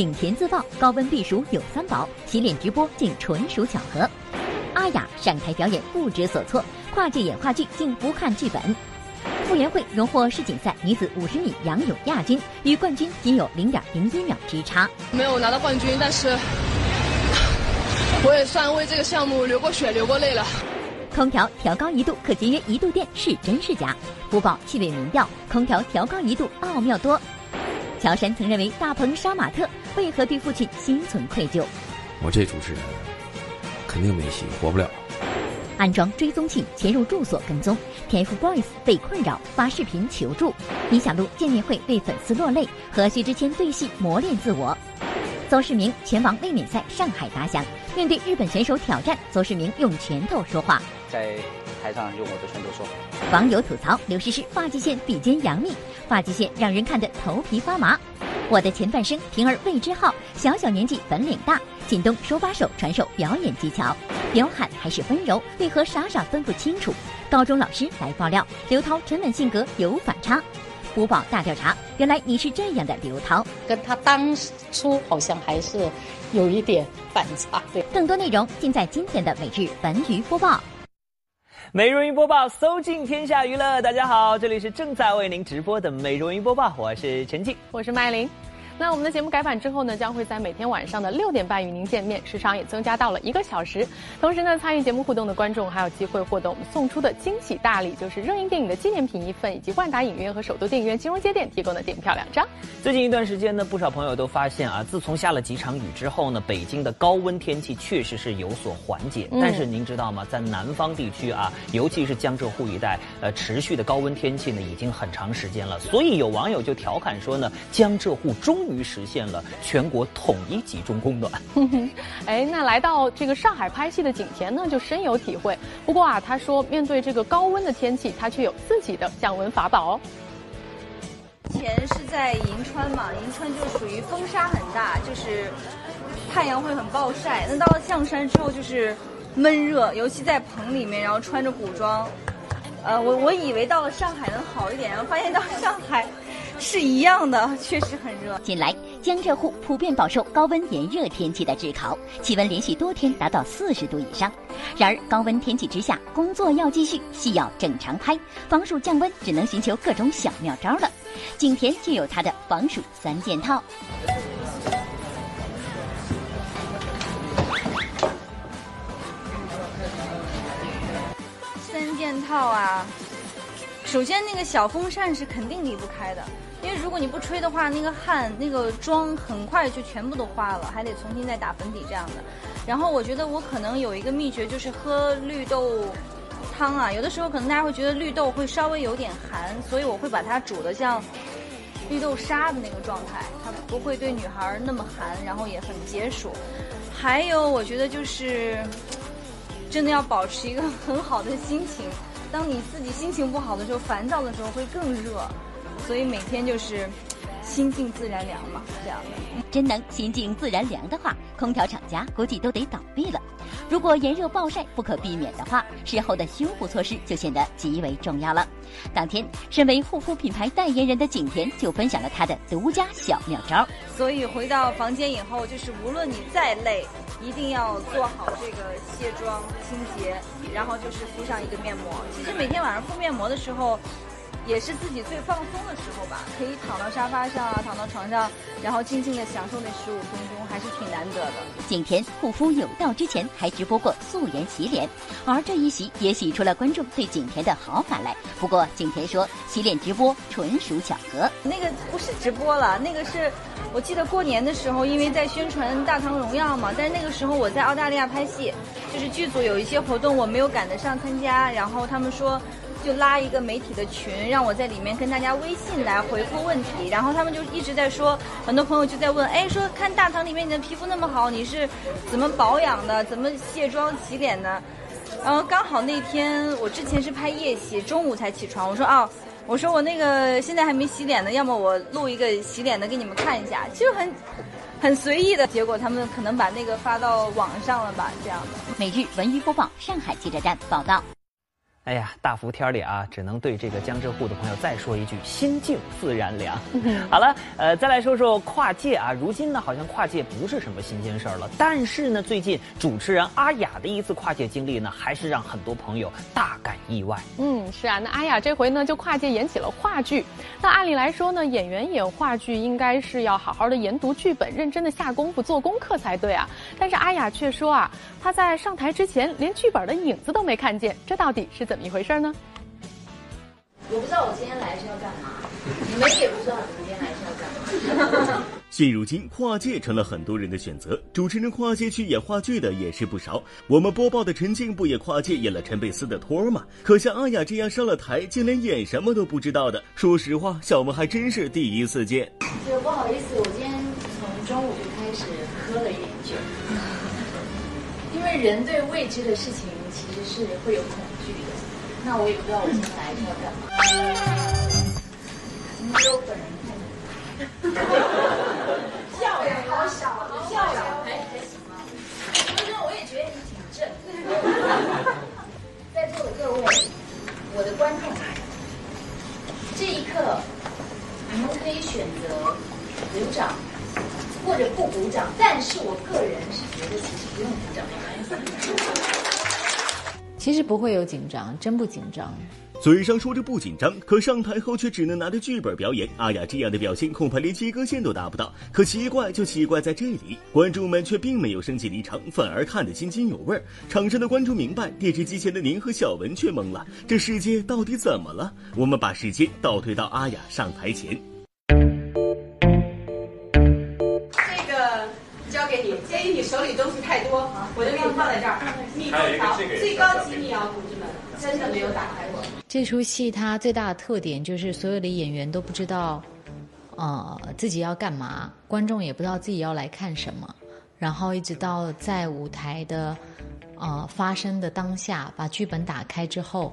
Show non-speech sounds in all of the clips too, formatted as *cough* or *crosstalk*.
景甜自曝高温避暑有三宝，洗脸直播竟纯属巧合。阿雅上台表演不知所措，跨界演话剧竟不看剧本。傅园慧荣获世锦赛女子五十米仰泳亚军，与冠军仅有零点零一秒之差。没有拿到冠军，但是我也算为这个项目流过血、流过泪了。空调调高一度可节约一度电，是真是假？播报气味民调，空调调高一度奥妙多。乔杉曾认为大鹏杀马特，为何对父亲心存愧疚？我这主持人肯定没戏，活不了。安装追踪器潜入住所跟踪，TFBOYS 被困扰发视频求助，李小璐见面会被粉丝落泪，和薛之谦对戏磨练自我。邹市明拳王卫冕赛上海打响，面对日本选手挑战，邹市明用拳头说话。在台上用我的拳头说。网友吐槽刘诗诗发际线比肩杨幂，发际线让人看得头皮发麻。我的前半生平儿魏之浩，小小年纪本领大。靳东手把手传授表演技巧，彪悍还是温柔？为何傻傻分不清楚？高中老师来爆料，刘涛沉稳性格有反差。播报大调查，原来你是这样的刘涛，跟他当初好像还是有一点反差。对，更多内容尽在今天的每日文娱播报。美容云播报，搜尽天下娱乐。大家好，这里是正在为您直播的美容云播报，我是陈静，我是麦琳。那我们的节目改版之后呢，将会在每天晚上的六点半与您见面，时长也增加到了一个小时。同时呢，参与节目互动的观众还有机会获得我们送出的惊喜大礼，就是热映电影的纪念品一份，以及万达影院和首都电影院金融街店提供的电影票两张。最近一段时间呢，不少朋友都发现啊，自从下了几场雨之后呢，北京的高温天气确实是有所缓解。但是您知道吗，在南方地区啊，尤其是江浙沪一带，呃，持续的高温天气呢，已经很长时间了。所以有网友就调侃说呢，江浙沪终于实现了全国统一集中供暖。*laughs* 哎，那来到这个上海拍戏的景甜呢，就深有体会。不过啊，她说面对这个高温的天气，她却有自己的降温法宝哦。前是在银川嘛，银川就属于风沙很大，就是太阳会很暴晒。那到了象山之后就是闷热，尤其在棚里面，然后穿着古装。呃，我我以为到了上海能好一点，然后发现到上海是一样的，确实很热。近来江浙沪普遍饱受高温炎热天气的炙烤，气温连续多天达到四十度以上。然而高温天气之下，工作要继续，戏要正常拍，防暑降温只能寻求各种小妙招了。景甜就有她的防暑三件套。三件套啊，首先那个小风扇是肯定离不开的，因为如果你不吹的话，那个汗、那个妆很快就全部都花了，还得重新再打粉底这样的。然后我觉得我可能有一个秘诀，就是喝绿豆。汤啊，有的时候可能大家会觉得绿豆会稍微有点寒，所以我会把它煮的像绿豆沙的那个状态，它不会对女孩那么寒，然后也很解暑。还有，我觉得就是真的要保持一个很好的心情。当你自己心情不好的时候，烦躁的时候会更热，所以每天就是心静自然凉嘛，这样的。真能心静自然凉的话，空调厂家估计都得倒闭了。如果炎热暴晒不可避免的话，事后的修复措施就显得极为重要了。当天，身为护肤品牌代言人的景甜就分享了她的独家小妙招。所以回到房间以后，就是无论你再累，一定要做好这个卸妆清洁，然后就是敷上一个面膜。其实每天晚上敷面膜的时候。也是自己最放松的时候吧，可以躺到沙发上啊，躺到床上，然后静静的享受那十五分钟，还是挺难得的。景甜护肤有道之前还直播过素颜洗脸，而这一洗也洗出了观众对景甜的好感来。不过景甜说，洗脸直播纯属巧合，那个不是直播了，那个是我记得过年的时候，因为在宣传《大唐荣耀》嘛，但是那个时候我在澳大利亚拍戏，就是剧组有一些活动我没有赶得上参加，然后他们说。就拉一个媒体的群，让我在里面跟大家微信来回复问题，然后他们就一直在说，很多朋友就在问，哎，说看大堂里面你的皮肤那么好，你是怎么保养的，怎么卸妆洗脸的？然后刚好那天我之前是拍夜戏，中午才起床，我说哦，我说我那个现在还没洗脸呢，要么我录一个洗脸的给你们看一下，就很很随意的结果，他们可能把那个发到网上了吧，这样的。每日文娱播报，上海记者站报道。哎呀，大伏天里啊，只能对这个江浙沪的朋友再说一句：心静自然凉。好了，呃，再来说说跨界啊。如今呢，好像跨界不是什么新鲜事儿了。但是呢，最近主持人阿雅的一次跨界经历呢，还是让很多朋友大感意外。嗯，是啊，那阿雅这回呢就跨界演起了话剧。那按理来说呢，演员演话剧应该是要好好的研读剧本，认真的下功夫做功课才对啊。但是阿雅却说啊，她在上台之前连剧本的影子都没看见，这到底是怎么？一回事呢？我不知道我今天来是要干嘛，你们也不知道你们今天来是要干嘛。现如今，跨界成了很多人的选择。主持人跨界去演话剧的也是不少。我们播报的陈静不也跨界演了陈佩斯的托儿吗？可像阿雅这样上了台，竟连演什么都不知道的，说实话，小萌还真是第一次见。就不好意思，我今天从中午就开始喝了一点酒，因为人对未知的事情其实是会有恐惧的。那我也不知道我今天来是要干嘛。没有本人看笑点好小，笑点还还行吗？不是，我也觉得你挺正。在座的各位，我的观众，这一刻你们可以选择鼓掌或者不鼓掌，但是我个人是觉得其实不用鼓掌没关系。其实不会有紧张，真不紧张。嘴上说着不紧张，可上台后却只能拿着剧本表演。阿雅这样的表现，恐怕连及格线都达不到。可奇怪就奇怪在这里，观众们却并没有生气离场，反而看得津津有味。场上的观众明白，电视机前的您和小文却懵了，这世界到底怎么了？我们把时间倒退到阿雅上台前。鉴于你手里东西太多，我就给你放在这儿。密封条，最高机密啊，同志们，真的没有打开过。这出戏它最大的特点就是所有的演员都不知道，呃，自己要干嘛，观众也不知道自己要来看什么，然后一直到在舞台的呃发生的当下，把剧本打开之后，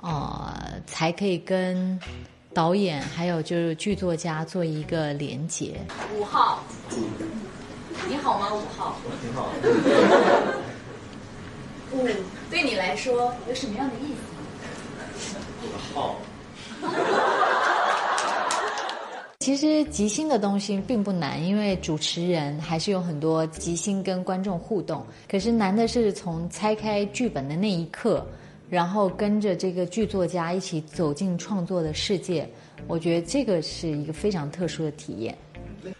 呃，才可以跟导演还有就是剧作家做一个连接。五号，你好吗？五号，挺好。五 *laughs* 对你来说有什么样的意思？好。*laughs* 其实即兴的东西并不难，因为主持人还是有很多即兴跟观众互动。可是难的是从拆开剧本的那一刻，然后跟着这个剧作家一起走进创作的世界。我觉得这个是一个非常特殊的体验。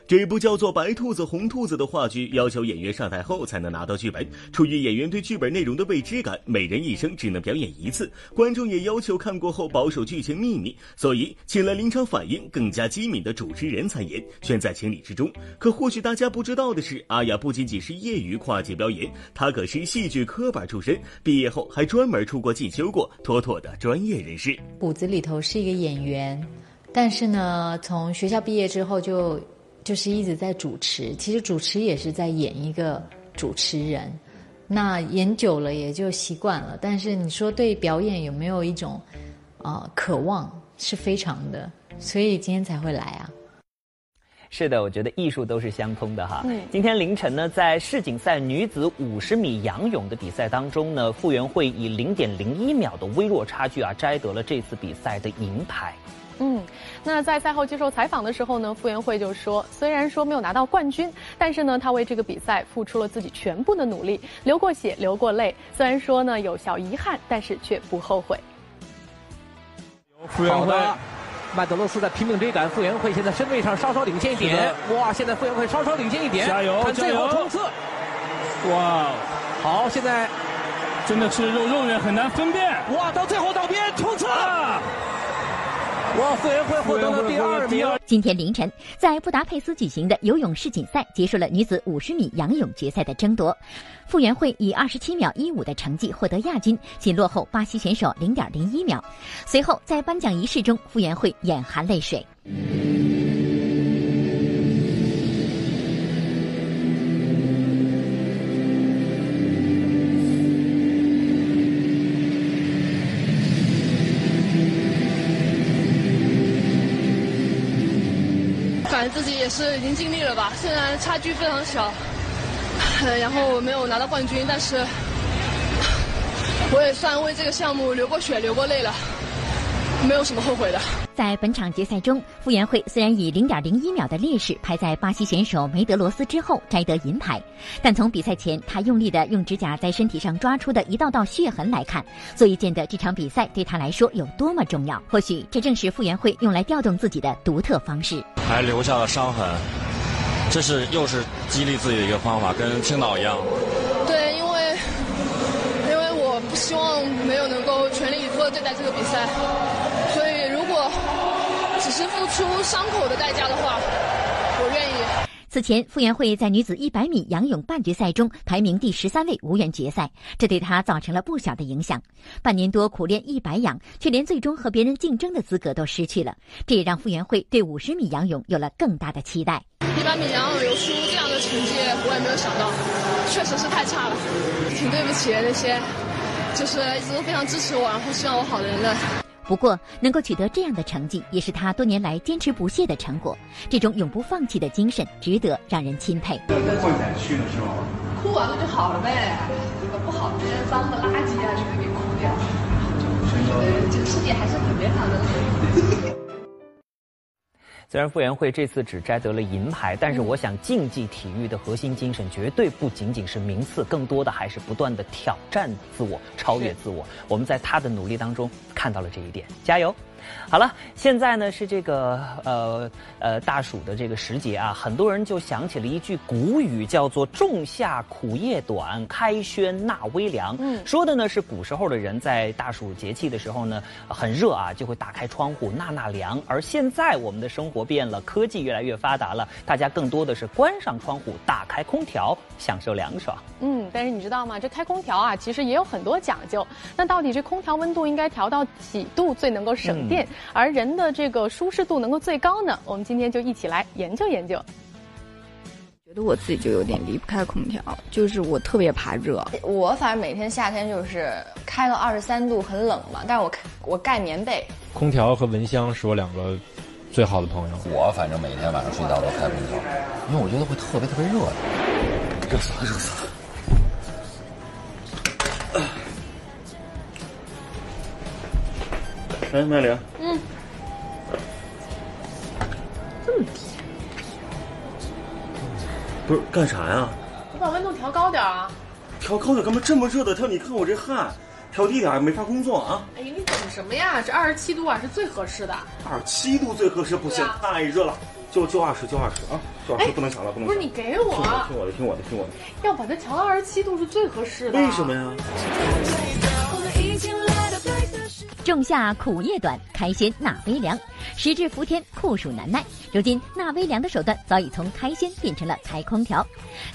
这部叫做《白兔子红兔子》的话剧，要求演员上台后才能拿到剧本。出于演员对剧本内容的未知感，每人一生只能表演一次。观众也要求看过后保守剧情秘密，所以请了临场反应更加机敏的主持人参演，全在情理之中。可或许大家不知道的是，阿雅不仅仅是业余跨界表演，她可是戏剧科班出身，毕业后还专门出国进修过，妥妥的专业人士。骨子里头是一个演员，但是呢，从学校毕业之后就。就是一直在主持，其实主持也是在演一个主持人，那演久了也就习惯了。但是你说对表演有没有一种，呃，渴望是非常的，所以今天才会来啊。是的，我觉得艺术都是相通的哈。今天凌晨呢，在世锦赛女子五十米仰泳的比赛当中呢，傅园慧以零点零一秒的微弱差距啊，摘得了这次比赛的银牌。嗯，那在赛后接受采访的时候呢，傅园慧就说，虽然说没有拿到冠军，但是呢，她为这个比赛付出了自己全部的努力，流过血，流过泪。虽然说呢有小遗憾，但是却不后悔。傅园慧，曼德罗斯在拼命追赶，傅园慧现在身位上稍稍领先一点。哇，现在傅园慧稍稍领先一点，加油，最后冲刺。哇，好，现在真的是肉肉眼很难分辨。哇，到最后到边冲刺。傅园慧获得第二名。今天凌晨，在布达佩斯举行的游泳世锦赛结束了女子五十米仰泳决赛的争夺，傅园慧以二十七秒一五的成绩获得亚军，仅落后巴西选手零点零一秒。随后在颁奖仪式中，傅园慧眼含泪水。已经尽力了吧，虽然差距非常小，*laughs* 然后没有拿到冠军，但是我也算为这个项目流过血、流过泪了，没有什么后悔的。在本场决赛中，傅园慧虽然以零点零一秒的劣势排在巴西选手梅德罗斯之后摘得银牌，但从比赛前她用力的用指甲在身体上抓出的一道道血痕来看，足以见得这场比赛对她来说有多么重要。或许这正是傅园慧用来调动自己的独特方式。还留下了伤痕，这是又是激励自己的一个方法，跟青岛一样。对，因为因为我不希望没有能够全力以赴的对待这个比赛，果只是付出伤口的代价的话，我愿意。此前，傅园慧在女子100米仰泳半决赛中排名第十三位，无缘决赛，这对她造成了不小的影响。半年多苦练一百仰，却连最终和别人竞争的资格都失去了，这也让傅园慧对50米仰泳有了更大的期待。100米仰泳游出这样的成绩，我也没有想到，确实是太差了，挺对不起那些就是一直都非常支持我，然后希望我好的人的。不过，能够取得这样的成绩，也是他多年来坚持不懈的成果。这种永不放弃的精神，值得让人钦佩。混载区的时候，哭完了就好了呗，这个不好的这些脏的垃圾啊，全给哭掉。呃，这个世界还是很美好的。虽然傅园慧这次只摘得了银牌，但是我想竞技体育的核心精神绝对不仅仅是名次，更多的还是不断的挑战自我、超越自我。我们在她的努力当中看到了这一点，加油！好了，现在呢是这个呃呃大暑的这个时节啊，很多人就想起了一句古语，叫做“仲夏苦夜短，开轩纳微凉”。嗯，说的呢是古时候的人在大暑节气的时候呢，很热啊，就会打开窗户纳纳凉。而现在我们的生活变了，科技越来越发达了，大家更多的是关上窗户，打开空调，享受凉爽。嗯，但是你知道吗？这开空调啊，其实也有很多讲究。那到底这空调温度应该调到几度最能够省电？嗯而人的这个舒适度能够最高呢？我们今天就一起来研究研究。觉得我自己就有点离不开空调，就是我特别怕热。我反正每天夏天就是开了二十三度，很冷嘛，但是我我盖棉被。空调和蚊香是我两个最好的朋友。我反正每天晚上睡觉都开空调，因为我觉得会特别特别热，热死了，热死了。哎，麦玲，嗯，这么低，不是干啥呀？我把温度调高点啊。调高点干嘛？这么热的天，你看我这汗，调低点没法工作啊。哎呀，你等什么呀？这二十七度啊是最合适的。二七度最合适，不行，太热了，就就二十，就二十啊，就二十，不能想了，不能。不是你给我，听我的，听我的，听我的。要把它调到二十七度是最合适的。为什么呀？仲夏苦夜短，开心纳微凉。时至伏天，酷暑难耐。如今纳微凉的手段早已从开轩变成了开空调。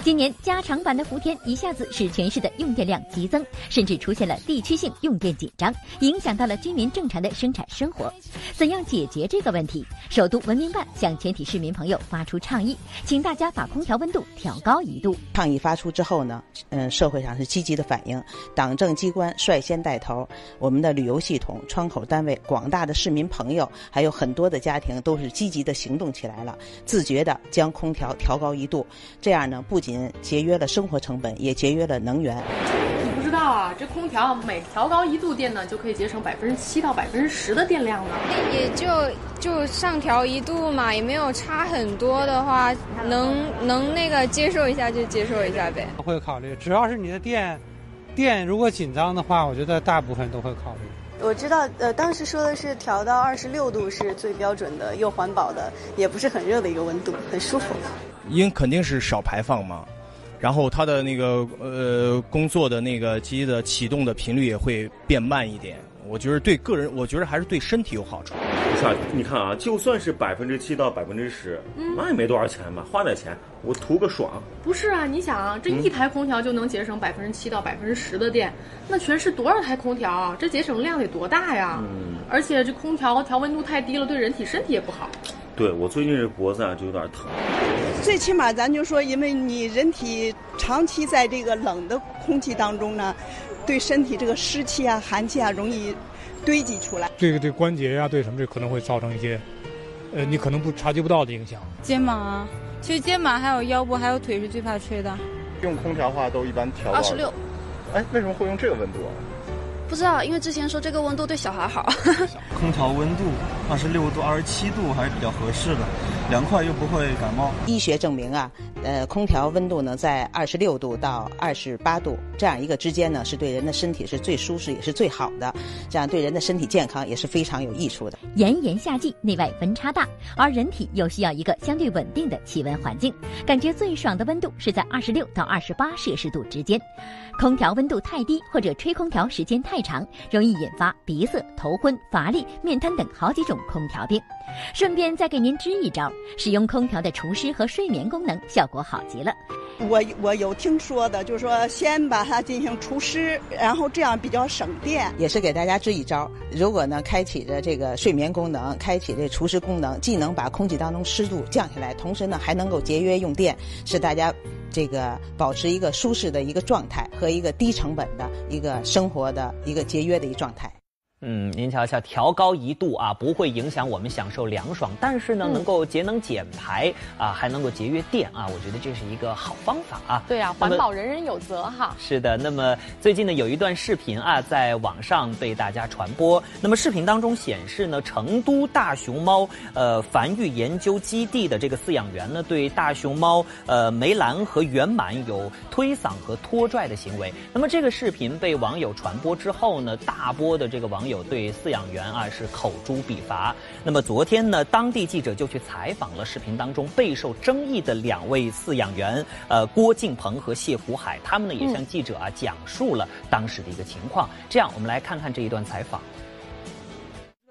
今年加长版的伏天一下子使全市的用电量激增，甚至出现了地区性用电紧张，影响到了居民正常的生产生活。怎样解决这个问题？首都文明办向全体市民朋友发出倡议，请大家把空调温度调高一度。倡议发出之后呢，嗯，社会上是积极的反应，党政机关率先带头，我们的旅游系统。窗口单位、广大的市民朋友，还有很多的家庭都是积极的行动起来了，自觉的将空调调高一度，这样呢，不仅节约了生活成本，也节约了能源。你不知道啊，这空调每调高一度电呢，就可以节省百分之七到百分之十的电量呢。也就就上调一度嘛，也没有差很多的话，能能那个接受一下就接受一下呗。会考虑，只要是你的电，电如果紧张的话，我觉得大部分都会考虑。我知道，呃，当时说的是调到二十六度是最标准的，又环保的，也不是很热的一个温度，很舒服。因肯定是少排放嘛，然后它的那个呃工作的那个机的启动的频率也会变慢一点。我觉得对个人，我觉得还是对身体有好处。不是啊，你看啊，就算是百分之七到百分之十，嗯那也没多少钱吧，花点钱我图个爽。不是啊，你想啊，这一台空调就能节省百分之七到百分之十的电，那全市多少台空调啊？这节省量得多大呀？嗯，而且这空调调温度太低了，对人体身体也不好。对我最近这脖子啊就有点疼。最起码咱就说，因为你人体长期在这个冷的空气当中呢，对身体这个湿气啊、寒气啊容易堆积出来。这个对关节呀、啊，对什么这可能会造成一些，呃，你可能不察觉不到的影响。肩膀啊，其实肩膀还有腰部还有腿是最怕吹的。用空调的话都一般调到二十六。哎，为什么会用这个温度啊？不知道，因为之前说这个温度对小孩好。*laughs* 空调温度二十六度、二十七度还是比较合适的，凉快又不会感冒。医学证明啊，呃，空调温度呢在二十六度到二十八度这样一个之间呢，是对人的身体是最舒适也是最好的，这样对人的身体健康也是非常有益处的。炎炎夏季，内外温差大，而人体又需要一个相对稳定的气温环境，感觉最爽的温度是在二十六到二十八摄氏度之间。空调温度太低或者吹空调时间太长，容易引发鼻塞、头昏、乏力、面瘫等好几种空调病。顺便再给您支一招，使用空调的除湿和睡眠功能，效果好极了。我我有听说的，就是说先把它进行除湿，然后这样比较省电。也是给大家支一招，如果呢开启着这个睡眠功能，开启这除湿功能，既能把空气当中湿度降下来，同时呢还能够节约用电，使大家这个保持一个舒适的一个状态和一个低成本的一个生活的一个节约的一个状态。嗯，您瞧瞧，调高一度啊，不会影响我们享受凉爽，但是呢，能够节能减排啊，还能够节约电啊，我觉得这是一个好方法啊。对啊，环保人人有责哈。是的，那么最近呢，有一段视频啊，在网上被大家传播。那么视频当中显示呢，成都大熊猫呃繁育研究基地的这个饲养员呢，对大熊猫呃梅兰和圆满有推搡和拖拽的行为。那么这个视频被网友传播之后呢，大波的这个网友。有对饲养员啊是口诛笔伐。那么昨天呢，当地记者就去采访了视频当中备受争议的两位饲养员，呃，郭敬鹏和谢福海，他们呢也向记者啊讲述了当时的一个情况。这样，我们来看看这一段采访。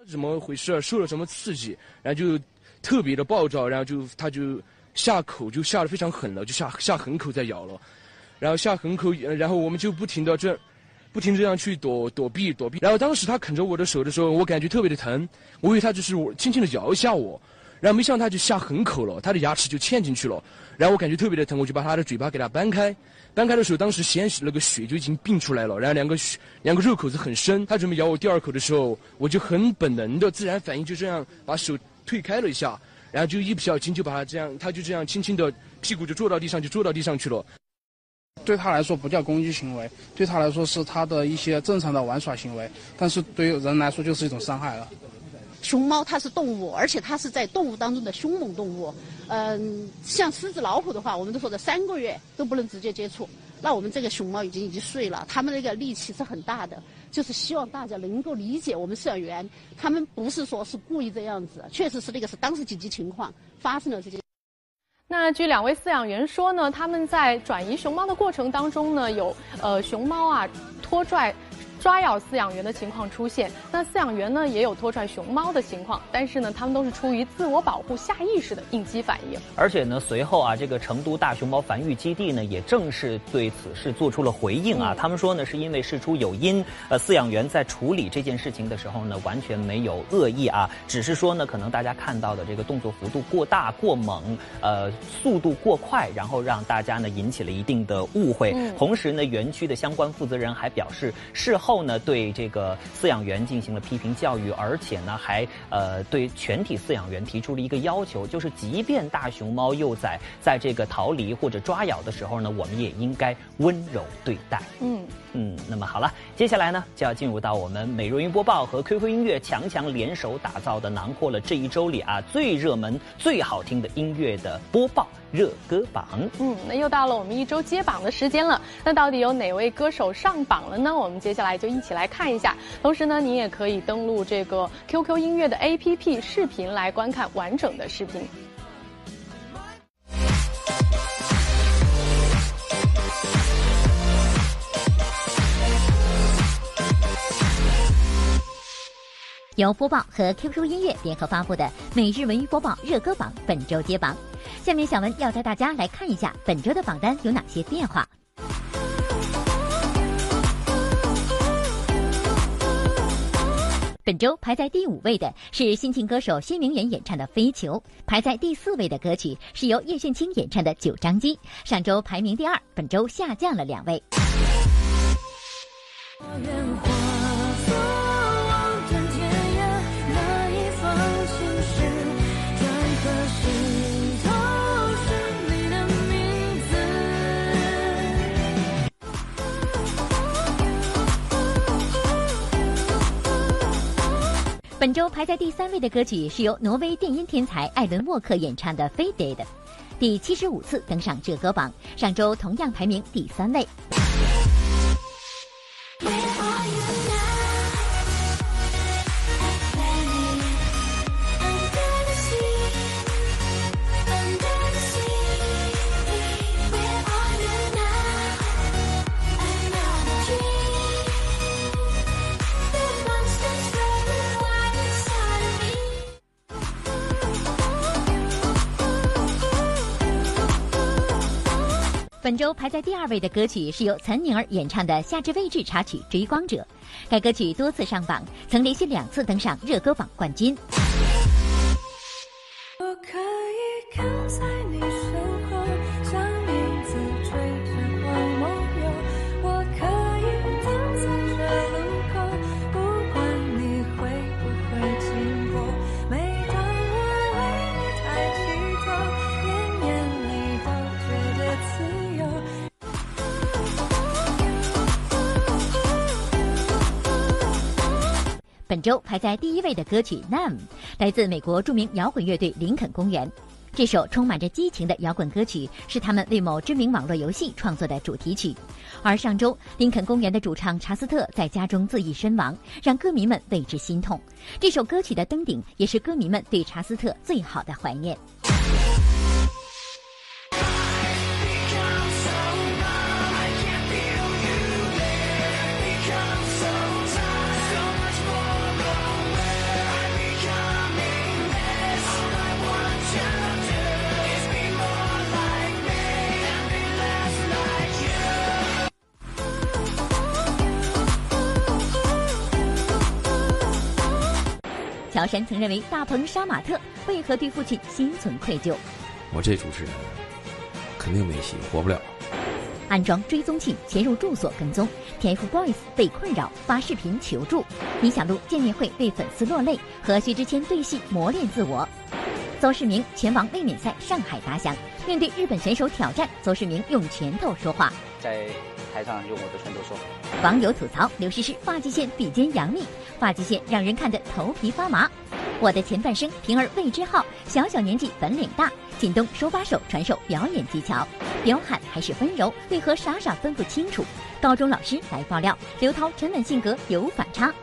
怎么回事？受了什么刺激？然后就特别的暴躁，然后就他就下口就下的非常狠了，就下下狠口在咬了，然后下狠口，然后我们就不停的这。不停这样去躲躲避躲避，然后当时他啃着我的手的时候，我感觉特别的疼，我以为他就是轻轻的咬一下我，然后没想到他就下狠口了，他的牙齿就嵌进去了，然后我感觉特别的疼，我就把他的嘴巴给他掰开，掰开的时候，当时鲜血那个血就已经并出来了，然后两个血两个肉口子很深，他准备咬我第二口的时候，我就很本能的自然反应就这样把手推开了一下，然后就一不小心就把他这样，他就这样轻轻的屁股就坐到地上就坐到地上去了。对他来说不叫攻击行为，对他来说是他的一些正常的玩耍行为，但是对于人来说就是一种伤害了。熊猫它是动物，而且它是在动物当中的凶猛动物。嗯，像狮子、老虎的话，我们都说的三个月都不能直接接触。那我们这个熊猫已经已经睡了，它们那个力气是很大的，就是希望大家能够理解我们饲养员，他们不是说是故意这样子，确实是那个是当时紧急情况发生了这件。那据两位饲养员说呢，他们在转移熊猫的过程当中呢，有呃熊猫啊拖拽。抓咬饲养员的情况出现，那饲养员呢也有拖拽熊猫的情况，但是呢，他们都是出于自我保护、下意识的应激反应。而且呢，随后啊，这个成都大熊猫繁育基地呢也正式对此事做出了回应啊。他们说呢，是因为事出有因，呃，饲养员在处理这件事情的时候呢，完全没有恶意啊，只是说呢，可能大家看到的这个动作幅度过大、过猛，呃，速度过快，然后让大家呢引起了一定的误会。同时呢，园区的相关负责人还表示，事后。后呢，对这个饲养员进行了批评教育，而且呢，还呃对全体饲养员提出了一个要求，就是即便大熊猫幼崽在这个逃离或者抓咬的时候呢，我们也应该温柔对待。嗯嗯，那么好了，接下来呢就要进入到我们美若云播报和 QQ 音乐强强联手打造的，囊括了这一周里啊最热门、最好听的音乐的播报。热歌榜，嗯，那又到了我们一周揭榜的时间了。那到底有哪位歌手上榜了呢？我们接下来就一起来看一下。同时呢，你也可以登录这个 QQ 音乐的 APP 视频来观看完整的视频。由播报和 QQ 音乐联合发布的每日文娱播报热歌榜本周揭榜。下面小文要带大家来看一下本周的榜单有哪些变化。本周排在第五位的是新晋歌手薛明媛演唱的《飞球》，排在第四位的歌曲是由叶炫清演唱的《九张机》，上周排名第二，本周下降了两位。本周排在第三位的歌曲是由挪威电音天才艾伦沃克演唱的《Faded》，第七十五次登上这歌榜，上周同样排名第三位。本周排在第二位的歌曲是由岑宁儿演唱的夏至未至插曲《追光者》，该歌曲多次上榜，曾连续两次登上热歌榜冠军。我可以靠在你本周排在第一位的歌曲《Numb》来自美国著名摇滚乐队林肯公园。这首充满着激情的摇滚歌曲是他们为某知名网络游戏创作的主题曲。而上周，林肯公园的主唱查斯特在家中自缢身亡，让歌迷们为之心痛。这首歌曲的登顶，也是歌迷们对查斯特最好的怀念。曾认为大鹏杀马特为何对父亲心存愧疚？我这主持人肯定没戏，活不了。安装追踪器潜入住所跟踪，TFBOYS 被困扰发视频求助，李小璐见面会为粉丝落泪，和薛之谦对戏磨练自我。邹市明拳王卫冕赛上海打响，面对日本选手挑战，邹市明用拳头说话。在台上用我的拳头说。网友吐槽刘诗诗发际线比肩杨幂，发际线让人看得头皮发麻。我的前半生平儿魏之浩，小小年纪本领大，靳东手把手传授表演技巧。彪悍还是温柔，为何傻傻分不清楚？高中老师来爆料，刘涛沉稳性格有反差。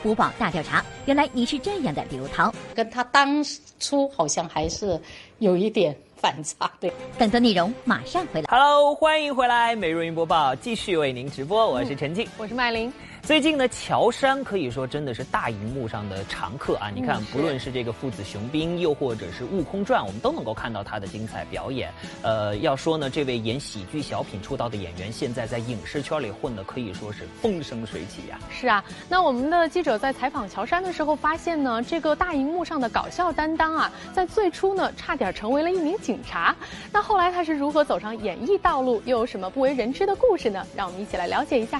福宝大调查，原来你是这样的刘涛，跟他当初好像还是有一点反差对。更多内容马上回来。Hello，欢迎回来，每日云播报继续为您直播，我是陈静，我是麦琳。最近呢，乔杉可以说真的是大荧幕上的常客啊！你看，不论是这个父子雄兵，又或者是《悟空传》，我们都能够看到他的精彩表演。呃，要说呢，这位演喜剧小品出道的演员，现在在影视圈里混的可以说是风生水起呀、啊。是啊，那我们的记者在采访乔杉的时候发现呢，这个大荧幕上的搞笑担当啊，在最初呢，差点成为了一名警察。那后来他是如何走上演艺道路，又有什么不为人知的故事呢？让我们一起来了解一下。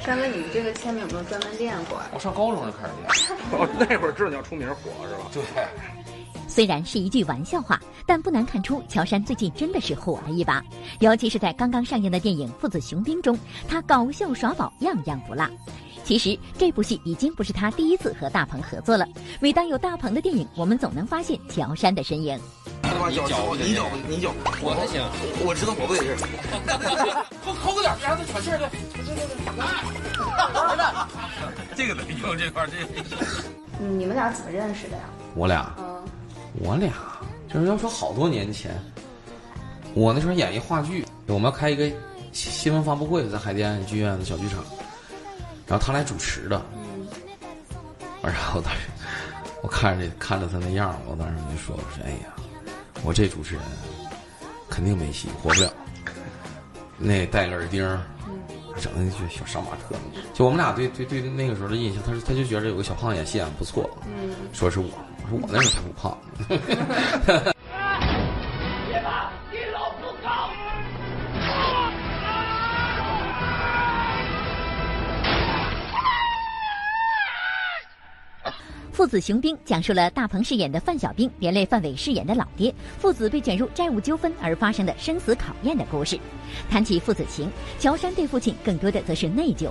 山哥，你这个签名有没有专门练过呀？我上高中就开始练，我，*laughs* 那会儿知道你要出名火是吧？对。虽然是一句玩笑话，但不难看出乔杉最近真的是火了一把，尤其是在刚刚上映的电影《父子雄兵》中，他搞笑耍宝，样样不落。其实这部戏已经不是他第一次和大鹏合作了。每当有大鹏的电影，我们总能发现乔杉的身影。你脚，你脚，你脚，我还行，我知道我不得劲。抠抠个点，让他喘气儿，对，这个得用这块这。你们俩怎么认识的呀？我俩，嗯，我俩就是要说好多年前，我那时候演一话剧，我们要开一个新闻发布会，在海淀剧院的小剧场，然后他来主持的，嗯，*laughs* 然后当时我看着看着他那样，我当时就说：“我说哎呀。”我这主持人肯定没戏，活不了。那戴个耳钉，整的就小杀马特。就我们俩对对对那个时候的印象，他是他就觉得有个小胖演戏演不错，嗯，说是我，我说我那时候才不胖。别怕，你老不高。父子雄兵讲述了大鹏饰演的范小兵连累范伟饰演的老爹，父子被卷入债务纠纷而发生的生死考验的故事。谈起父子情，乔杉对父亲更多的则是内疚。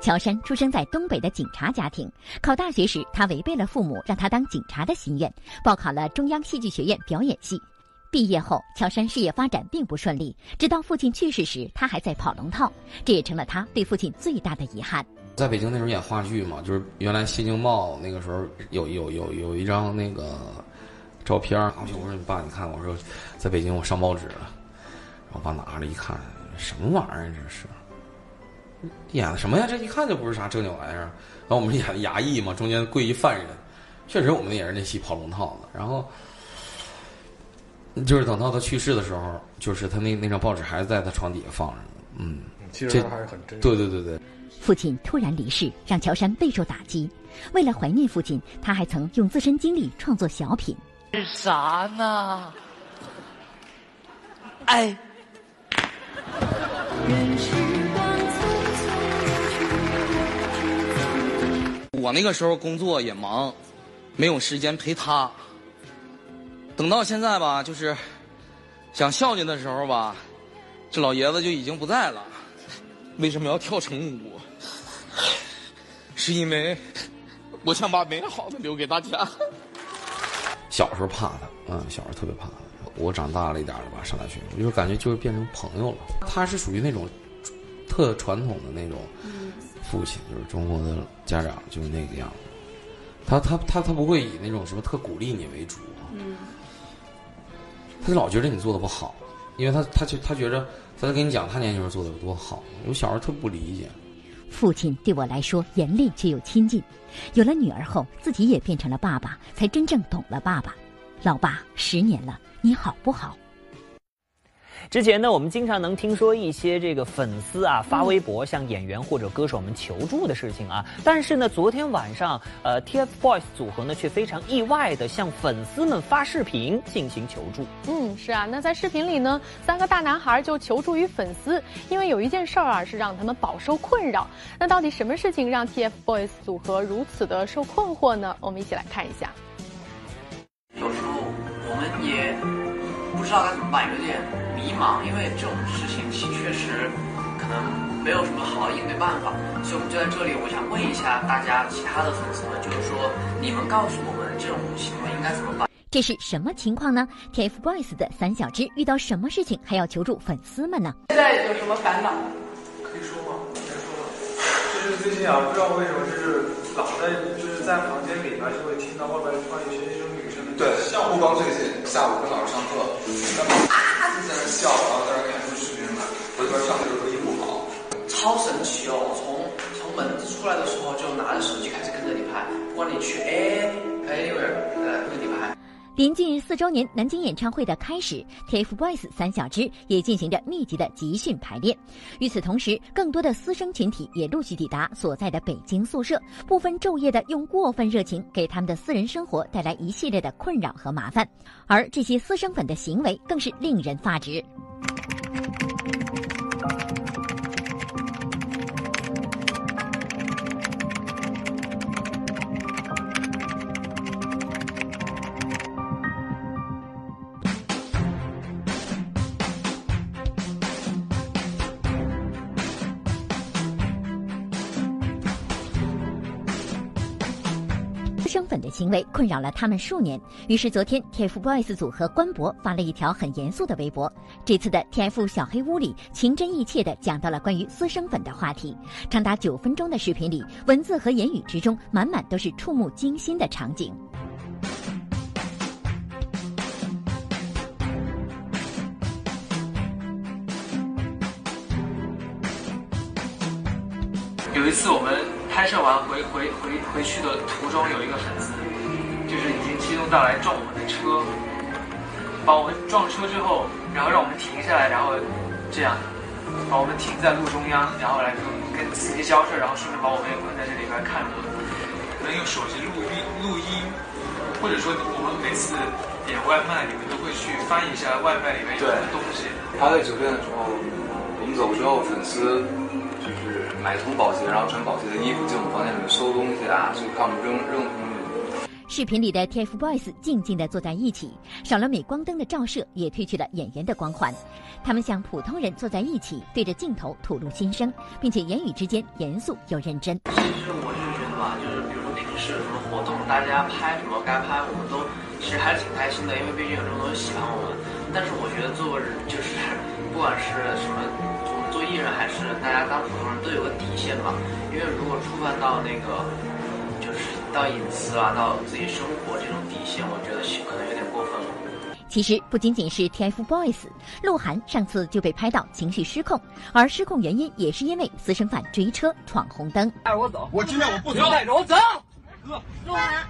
乔杉出生在东北的警察家庭，考大学时他违背了父母让他当警察的心愿，报考了中央戏剧学院表演系。毕业后，乔杉事业发展并不顺利，直到父亲去世时，他还在跑龙套，这也成了他对父亲最大的遗憾。在北京那时候演话剧嘛，就是原来《新京报》那个时候有有有有一张那个照片儿，我说你爸，你看，我说在北京我上报纸了，然后爸拿着一看，什么玩意儿这是？演的什么呀？这一看就不是啥正经玩意儿。然后我们演的衙役嘛，中间跪一犯人，确实我们也是那戏跑龙套的。然后就是等到他去世的时候，就是他那那张报纸还在他床底下放着呢。嗯，其实这还是很真实对对对对。父亲突然离世，让乔杉备受打击。为了怀念父亲，他还曾用自身经历创作小品。是啥呢？哎，我那个时候工作也忙，没有时间陪他。等到现在吧，就是想孝敬的时候吧，这老爷子就已经不在了。为什么要跳成舞？是因为我想把美好的留给大家。小时候怕他，嗯，小时候特别怕他。我长大了一点了吧，上大学，我就感觉就是变成朋友了。他是属于那种特传统的那种父亲，就是中国的家长就是那个样子。他他他他不会以那种什么特鼓励你为主，嗯，他老觉得你做的不好，因为他他就他觉着他在跟你讲他年轻时候做的有多好。我小时候特不理解。父亲对我来说严厉却又亲近，有了女儿后，自己也变成了爸爸，才真正懂了爸爸。老爸，十年了，你好不好？之前呢，我们经常能听说一些这个粉丝啊发微博向演员或者歌手们求助的事情啊，但是呢，昨天晚上，呃，TFBOYS 组合呢却非常意外的向粉丝们发视频进行求助。嗯，是啊，那在视频里呢，三个大男孩就求助于粉丝，因为有一件事儿啊是让他们饱受困扰。那到底什么事情让 TFBOYS 组合如此的受困惑呢？我们一起来看一下。有时候我们也不知道该怎么办，有点迷茫，因为这种事情其确实可能没有什么好的应对办法，所以我们就在这里，我想问一下大家其他的粉丝们，就是说你们告诉我们这种行为应该怎么办？这是什么情况呢？TFBOYS 的三小只遇到什么事情还要求助粉丝们呢？现在有什么烦恼？可以说吗？可以说吗？就是最近啊，不知道为什么，就是老在就是在房间里边就会听到外边突然有些对，不光最近，下午跟老师上课，他们啊就在那笑，然后在那看出视频来，我一边上课的时候一不好。超神奇哦！从从门子出来的时候就拿着手机开始跟着你拍，不管你去哎 anywhere，呃，跟着你拍。临近四周年南京演唱会的开始，TFBOYS 三小只也进行着密集的集训排练。与此同时，更多的私生群体也陆续抵达所在的北京宿舍，不分昼夜的用过分热情给他们的私人生活带来一系列的困扰和麻烦。而这些私生粉的行为更是令人发指。行为困扰了他们数年，于是昨天 TFBOYS 组合官博发了一条很严肃的微博。这次的 TF 小黑屋里情真意切地讲到了关于私生粉的话题。长达九分钟的视频里，文字和言语之中满满都是触目惊心的场景。有一次我们拍摄完回回回回去的途中，有一个粉丝就是已经激动到来撞我们的车，把我们撞车之后，然后让我们停下来，然后这样把我们停在路中央，然后来跟跟司机交涉，然后顺便把我们也关在这里边看着。可能用手机录音录音，或者说我们每次点外卖，你们都会去翻一下外卖里面有什么东西。他在酒店的时候，我们走之后，粉丝就是买通保洁，然后穿保洁的衣服进我们房间里面收东西啊，就看我们扔扔视频里的 TFBOYS 静静地坐在一起，少了镁光灯的照射，也褪去了演员的光环。他们像普通人坐在一起，对着镜头吐露心声，并且言语之间严肃又认真。其实我是觉得吧，就是比如说平时有什么活动，大家拍什么该拍，我们都其实还是挺开心的，因为毕竟有这么多人喜欢我们。但是我觉得做人就是不管是什么，做艺人还是大家当普通人都有个底线吧，因为如果触犯到那个到隐私啊，到自己生活这种底线，我觉得是可能有点过分了。其实不仅仅是 TFBOYS，鹿晗上次就被拍到情绪失控，而失控原因也是因为私生饭追车闯红灯。带着我走，我今天我不走，带着我走。哥，鹿晗，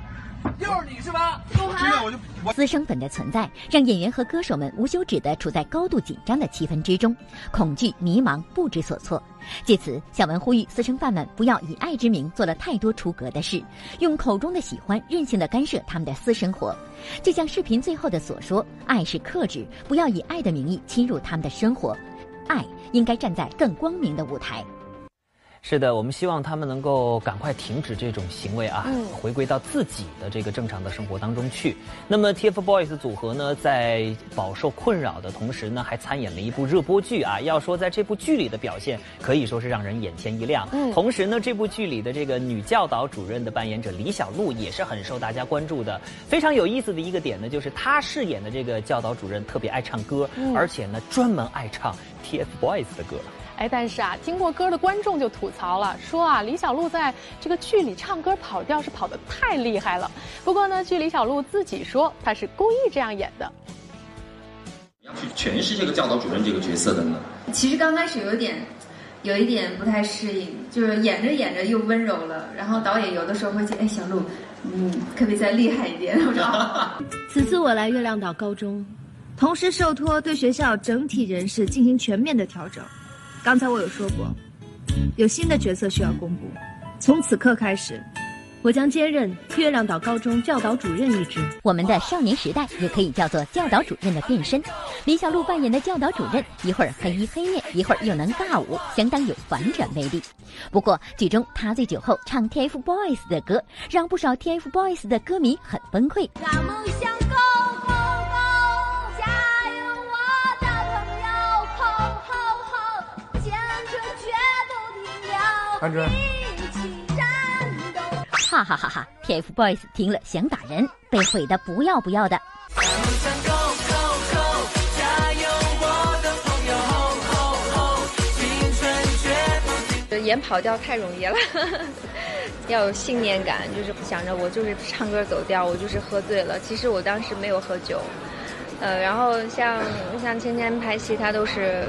又是你是吧？鹿今天我就私生粉的存在，让演员和歌手们无休止地处在高度紧张的气氛之中，恐惧、迷茫、不知所措。借此，小文呼吁私生饭们不要以爱之名做了太多出格的事，用口中的喜欢任性地干涉他们的私生活。就像视频最后的所说：“爱是克制，不要以爱的名义侵入他们的生活，爱应该站在更光明的舞台。”是的，我们希望他们能够赶快停止这种行为啊，嗯回归到自己的这个正常的生活当中去。那么 TFBOYS 组合呢，在饱受困扰的同时呢，还参演了一部热播剧啊。要说在这部剧里的表现，可以说是让人眼前一亮。嗯同时呢，这部剧里的这个女教导主任的扮演者李小璐也是很受大家关注的。非常有意思的一个点呢，就是她饰演的这个教导主任特别爱唱歌，嗯而且呢专门爱唱 TFBOYS 的歌。哎，但是啊，听过歌的观众就吐槽了，说啊，李小璐在这个剧里唱歌跑调是跑得太厉害了。不过呢，据李小璐自己说，她是故意这样演的。要去诠释这个教导主任这个角色的呢？其实刚开始有点，有一点不太适应，就是演着演着又温柔了，然后导演有的时候会建议，哎，小璐，嗯，可不可以再厉害一点？我说，*laughs* 此次我来月亮岛高中，同时受托对学校整体人事进行全面的调整。刚才我有说过，有新的角色需要公布。从此刻开始，我将兼任月亮岛高中教导主任一职。我们的少年时代也可以叫做教导主任的变身。李小璐扮演的教导主任，一会儿黑衣黑面，一会儿又能尬舞，相当有反转魅力。不过，剧中他醉酒后唱 TFBOYS 的歌，让不少 TFBOYS 的歌迷很崩溃。让梦想安全一起战斗。哈哈哈哈！TFBOYS 听了想打人，被毁的不要不要的。演跑调太容易了，*laughs* 要有信念感，就是想着我就是唱歌走调，我就是喝醉了。其实我当时没有喝酒，呃，然后像像芊芊拍戏，她都是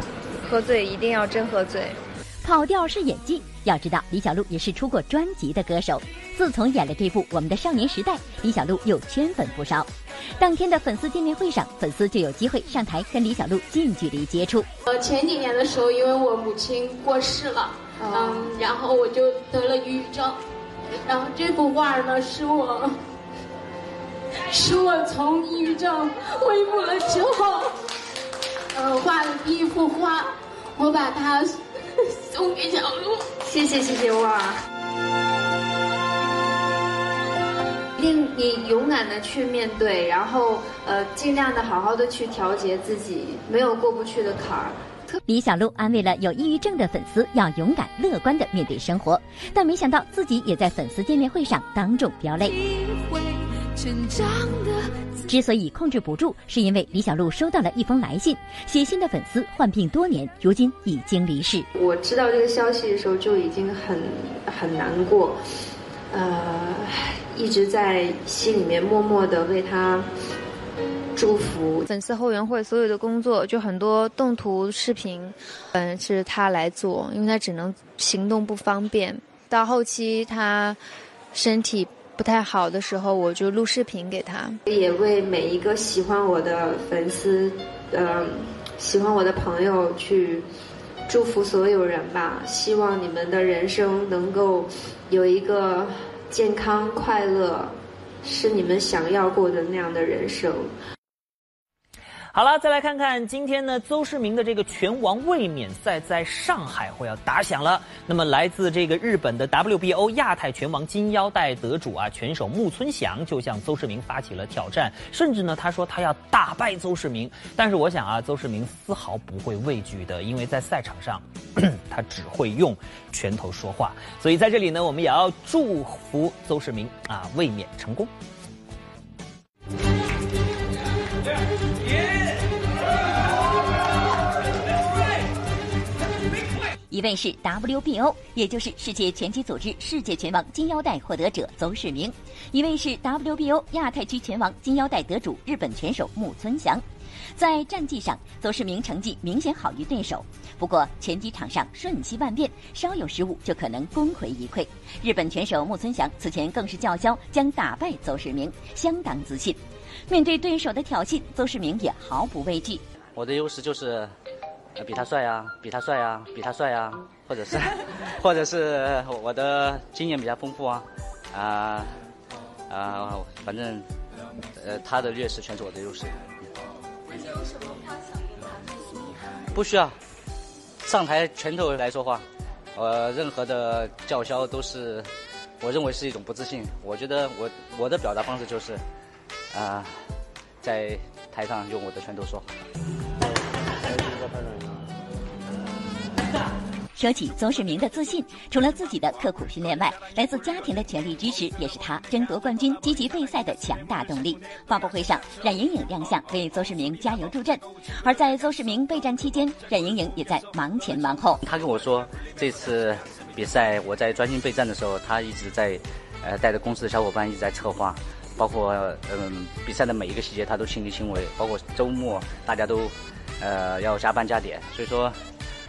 喝醉，一定要真喝醉。跑调是演技，要知道李小璐也是出过专辑的歌手。自从演了这部《我们的少年时代》，李小璐又圈粉不少。当天的粉丝见面会上，粉丝就有机会上台跟李小璐近距离接触。呃，前几年的时候，因为我母亲过世了，嗯，然后我就得了抑郁症，然后这幅画呢是我，*laughs* 是我从抑郁症恢复了之后，呃，画的第一幅画，我把它 *laughs* 送给小鹿。谢谢谢谢哇！一定你勇敢的去面对，然后呃尽量的好好的去调节自己，没有过不去的坎儿。李小璐安慰了有抑郁症的粉丝，要勇敢乐观的面对生活。但没想到自己也在粉丝见面会上当众飙泪。成长的之所以控制不住，是因为李小璐收到了一封来信，写信的粉丝患病多年，如今已经离世。我知道这个消息的时候就已经很很难过，呃，一直在心里面默默的为他祝福。粉丝后援会所有的工作，就很多动图视频，嗯、是他来做，因为他只能行动不方便。到后期他身体不太好的时候，我就录视频给他，也为每一个喜欢我的粉丝，呃，喜欢我的朋友去祝福所有人吧。希望你们的人生能够有一个健康快乐，是你们想要过的那样的人生。好了，再来看看今天呢，邹市明的这个拳王卫冕赛在上海会要打响了。那么来自这个日本的 WBO 亚太拳王金腰带得主啊，拳手木村翔就向邹市明发起了挑战，甚至呢他说他要打败邹市明。但是我想啊，邹市明丝毫不会畏惧的，因为在赛场上他只会用拳头说话。所以在这里呢，我们也要祝福邹市明啊卫冕成功。一位是 WBO，也就是世界拳击组织世界拳王金腰带获得者邹市明；一位是 WBO 亚太区拳王金腰带得主日本拳手木村翔。在战绩上，邹市明成绩明显好于对手，不过拳击场上瞬息万变，稍有失误就可能功亏一篑。日本拳手木村翔此前更是叫嚣将打败邹市明，相当自信。面对对手的挑衅，邹市明也毫不畏惧。我的优势就是。呃比他帅啊，比他帅啊，比他帅啊，或者是，*laughs* 或者是我的经验比较丰富啊，啊、啊、反正，呃，他的劣势全是我的优势。不需要，上台拳头来说话，呃，任何的叫嚣都是，我认为是一种不自信。我觉得我我的表达方式就是，啊、在台上用我的拳头说话。说起邹市明的自信，除了自己的刻苦训练外，来自家庭的全力支持也是他争夺冠军、积极备赛的强大动力。发布会上，冉莹颖亮相为邹市明加油助阵，而在邹市明备战期间，冉莹颖也在忙前忙后。他跟我说，这次比赛我在专心备战的时候，他一直在，呃，带着公司的小伙伴一直在策划，包括嗯比赛的每一个细节他都亲力亲为，包括周末大家都，呃要加班加点，所以说。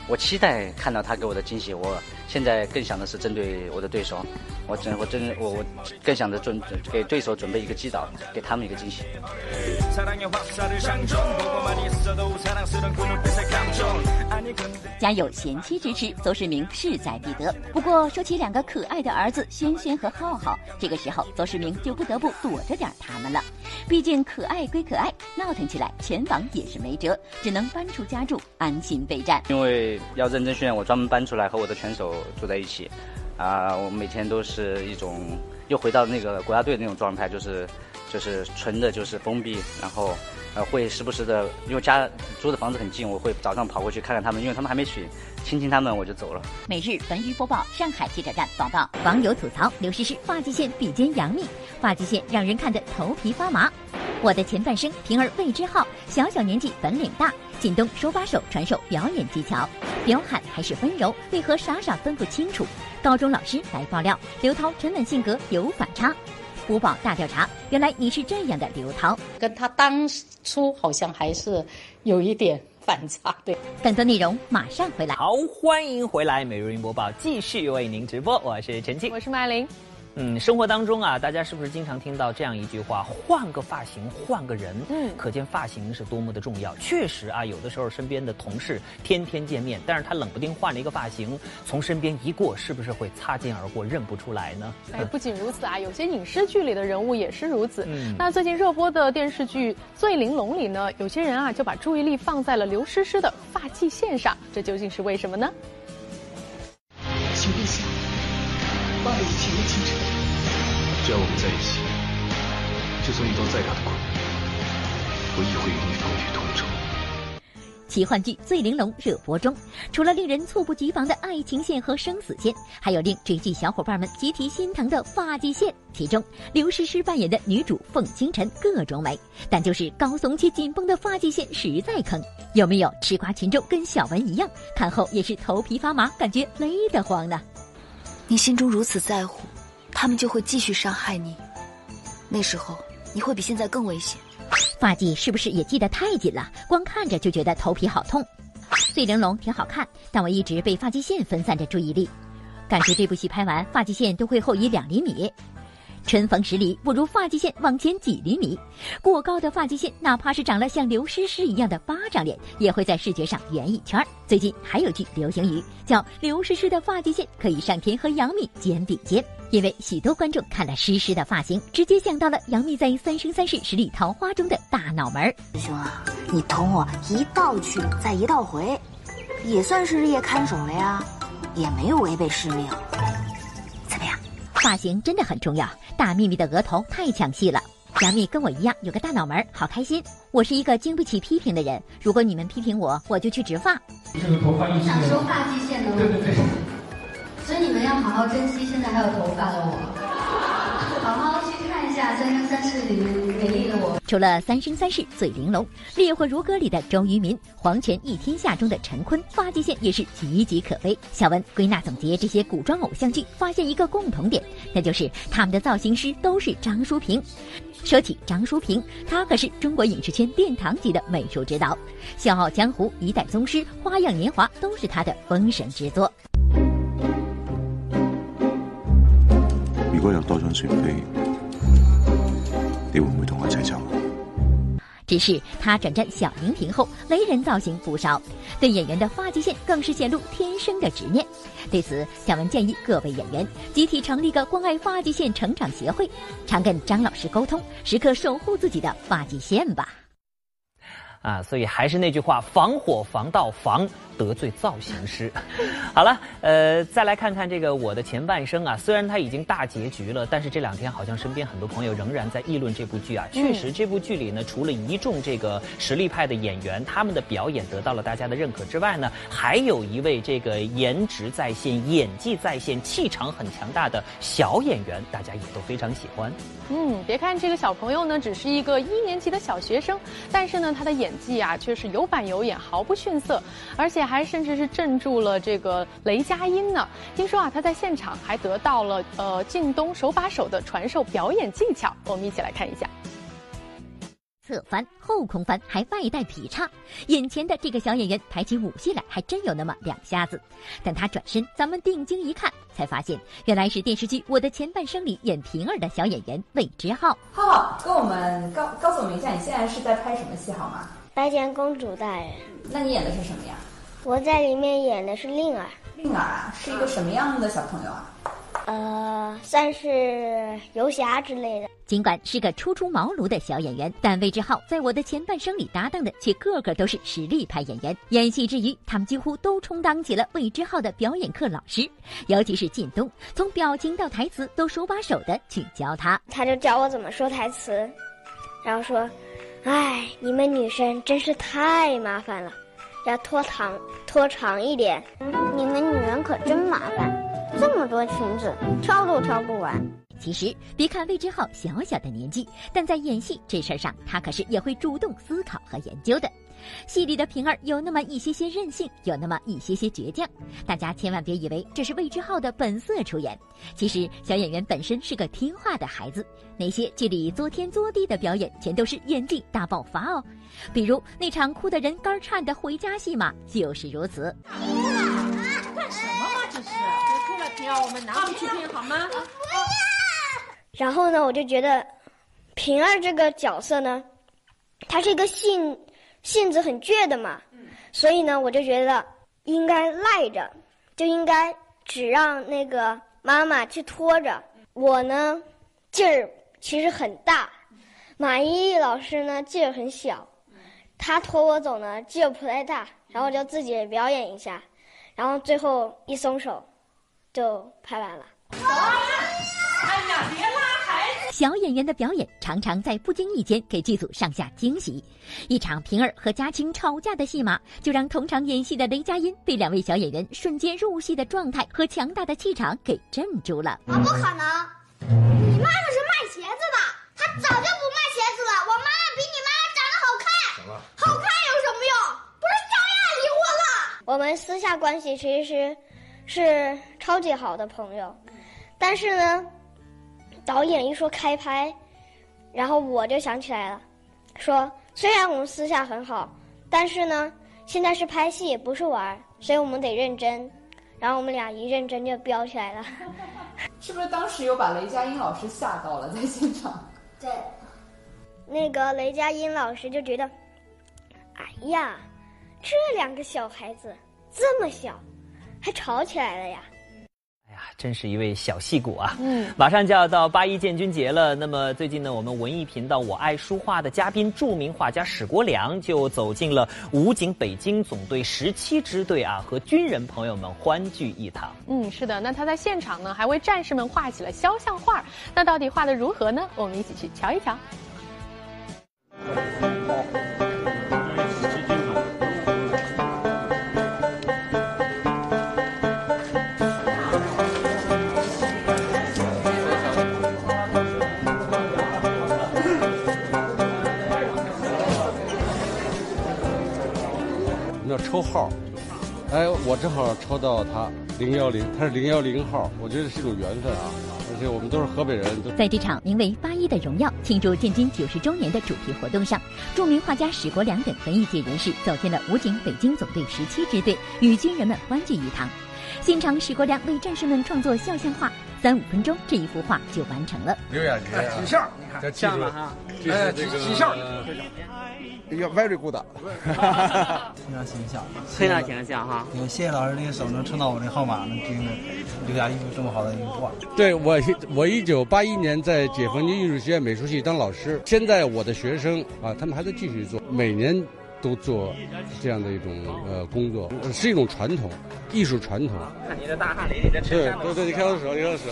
我期待看到他给我的惊喜。我现在更想的是针对我的对手，我真我真我我更想着准给对手准备一个击倒，给他们一个惊喜。家有贤妻支持，邹市明势在必得。不过说起两个可爱的儿子轩轩和浩浩，这个时候邹市明就不得不躲着点他们了。毕竟可爱归可爱，闹腾起来拳王也是没辙，只能搬出家住，安心备战。因为要认真训练，我专门搬出来和我的拳手住在一起，啊、我每天都是一种又回到那个国家队那种状态，就是就是纯的就是封闭，然后呃会时不时的，因为家租的房子很近，我会早上跑过去看看他们，因为他们还没醒，亲亲他们我就走了。每日文娱播报，上海记者站报道。网友吐槽刘诗诗发际线比肩杨幂，发际线让人看得头皮发麻。我的前半生，平儿未知号，小小年纪本领大，靳东手把手传授表演技巧。彪悍还是温柔，为何傻傻分不清楚？高中老师来爆料，刘涛沉稳性格有反差。五宝大调查，原来你是这样的刘涛。跟他当初好像还是有一点反差，对。更多内容马上回来。好，欢迎回来，每日云播报继续为您直播，我是陈静，我是麦玲。嗯，生活当中啊，大家是不是经常听到这样一句话：换个发型，换个人？嗯，可见发型是多么的重要。确实啊，有的时候身边的同事天天见面，但是他冷不丁换了一个发型，从身边一过，是不是会擦肩而过，认不出来呢？*laughs* 哎，不仅如此啊，有些影视剧里的人物也是如此。嗯那最近热播的电视剧《醉玲珑》里呢，有些人啊就把注意力放在了刘诗诗的发际线上，这究竟是为什么呢？请陛下。只要我们在一起，就算遇到再大的困难，我亦会与你风雨同舟。奇幻剧《醉玲珑》热播中，除了令人猝不及防的爱情线和生死线，还有令追剧小伙伴们集体心疼的发际线。其中，刘诗诗扮演的女主凤清晨各种美，但就是高耸且紧绷的发际线实在坑。有没有吃瓜群众跟小文一样，看后也是头皮发麻，感觉勒得慌呢？你心中如此在乎，他们就会继续伤害你。那时候，你会比现在更危险。发髻是不是也系得太紧了？光看着就觉得头皮好痛。碎玲珑挺好看，但我一直被发际线分散着注意力，感觉这部戏拍完发际线都会后移两厘米。春风十里不如发际线往前几厘米。过高的发际线，哪怕是长了像刘诗诗一样的巴掌脸，也会在视觉上圆一圈。最近还有句流行语叫“刘诗诗的发际线可以上天和杨幂肩并肩”。因为许多观众看了诗诗的发型，直接想到了杨幂在《三生三世十里桃花》中的大脑门儿。师兄啊，你同我一道去，再一道回，也算是日夜看守了呀，也没有违背师命。怎么样发型真的很重要，大幂幂的额头太抢戏了。杨幂跟我一样有个大脑门，好开心。我是一个经不起批评的人，如果你们批评我，我就去植发。这个头发想说发际线的问题，对对对，所以你们要好好珍惜现在还有头发的我，好好去看一下《三生三世》里面。除了《三生三世》最玲珑，《烈火如歌》里的周渝民，《黄泉一天下》中的陈坤，发际线也是岌岌可危。小文归纳总结这些古装偶像剧，发现一个共同点，那就是他们的造型师都是张淑平。说起张淑平，她可是中国影视圈殿堂级的美术指导，《笑傲江湖》《一代宗师》《花样年华》都是她的封神之作。如果有多张船飛，你会唔会同我一齊走？只是他转战小荧屏后，雷人造型不少，对演员的发际线更是显露天生的执念。对此，小文建议各位演员集体成立个关爱发际线成长协会，常跟张老师沟通，时刻守护自己的发际线吧。啊，所以还是那句话，防火防盗防得罪造型师。*laughs* 好了，呃，再来看看这个我的前半生啊，虽然它已经大结局了，但是这两天好像身边很多朋友仍然在议论这部剧啊。确实，这部剧里呢，除了一众这个实力派的演员，他们的表演得到了大家的认可之外呢，还有一位这个颜值在线、演技在线、气场很强大的小演员，大家也都非常喜欢。嗯，别看这个小朋友呢，只是一个一年级的小学生，但是呢，他的演技啊却是有板有眼，毫不逊色，而且还甚至是镇住了这个雷佳音呢。听说啊，他在现场还得到了呃靳东手把手的传授表演技巧，我们一起来看一下。侧翻、后空翻，还外带劈叉。眼前的这个小演员抬起武戏来，还真有那么两下子。但他转身，咱们定睛一看，才发现原来是电视剧《我的前半生》里演平儿的小演员魏之浩。浩浩，跟我们告告诉我们一下，你现在是在拍什么戏好吗？白雪公主大人。那你演的是什么呀？我在里面演的是令儿。令儿啊，是一个什么样的小朋友啊？呃，算是游侠之类的。尽管是个初出茅庐的小演员，但魏志浩在我的前半生里搭档的却个个都是实力派演员。演戏之余，他们几乎都充当起了魏志浩的表演课老师，尤其是靳东，从表情到台词都手把手的去教他。他就教我怎么说台词，然后说：“哎，你们女生真是太麻烦了，要拖长拖长一点。你们女人可真麻烦，这么多裙子挑都挑不完。”其实，别看魏之浩小小的年纪，但在演戏这事儿上，他可是也会主动思考和研究的。戏里的平儿有那么一些些任性，有那么一些些倔强，大家千万别以为这是魏之浩的本色出演。其实，小演员本身是个听话的孩子，那些剧里作天作地的表演，全都是演技大爆发哦。比如那场哭得人肝颤的回家戏码，就是如此。干什么嘛？这是别哭了，平儿，我们拿回去听好吗？然后呢，我就觉得平儿这个角色呢，她是一个性性子很倔的嘛，所以呢，我就觉得应该赖着，就应该只让那个妈妈去拖着。我呢，劲儿其实很大，马伊琍老师呢劲儿很小，她拖我走呢劲儿不太大，然后我就自己表演一下，然后最后一松手，就拍完了。小演员的表演常常在不经意间给剧组上下惊喜。一场平儿和嘉青吵架的戏码，就让同场演戏的雷佳音被两位小演员瞬间入戏的状态和强大的气场给镇住了。啊，不可能！你妈妈是卖鞋子的，她早就不卖鞋子了。我妈妈比你妈妈长得好看，好看有什么用？不是照样离婚了？我们私下关系其实是超级好的朋友，但是呢。导演一说开拍，然后我就想起来了，说虽然我们私下很好，但是呢，现在是拍戏，不是玩，所以我们得认真。然后我们俩一认真就飙起来了。是不是当时有把雷佳音老师吓到了在现场？对。那个雷佳音老师就觉得，哎呀，这两个小孩子这么小，还吵起来了呀。真是一位小戏骨啊！嗯马上就要到八一建军节了。那么最近呢，我们文艺频道《我爱书画》的嘉宾，著名画家史国良就走进了武警北京总队十七支队啊，和军人朋友们欢聚一堂。嗯，是的，那他在现场呢，还为战士们画起了肖像画。那到底画的如何呢？我们一起去瞧一瞧。抽号，哎，我正好抽到他零幺零，他是零幺零号，我觉得是一种缘分啊，而且我们都是河北人，都在这场名为“八一的荣耀”庆祝建军九十周年的主题活动上，著名画家史国良等文艺界人士走进了武警北京总队十七支队，与军人们欢聚一堂。现场，史国良为战士们创作肖像画，三五分钟，这一幅画就完成了。刘亚杰挺像，你看这像了哈，这哎，是这个挺像，哎呀，very good，非常形象，非常形象哈。有谢谢老师的手能撑到我的号码，能给我留下一幅这么好的一幅画。对我，我一九八一年在解放军艺术学院美术系当老师，现在我的学生啊，他们还在继续做，每年都做这样的一种呃工作，是一种传统，艺术传统。看你的大汗淋漓的衬对衫，对对，你看我手，你看我手，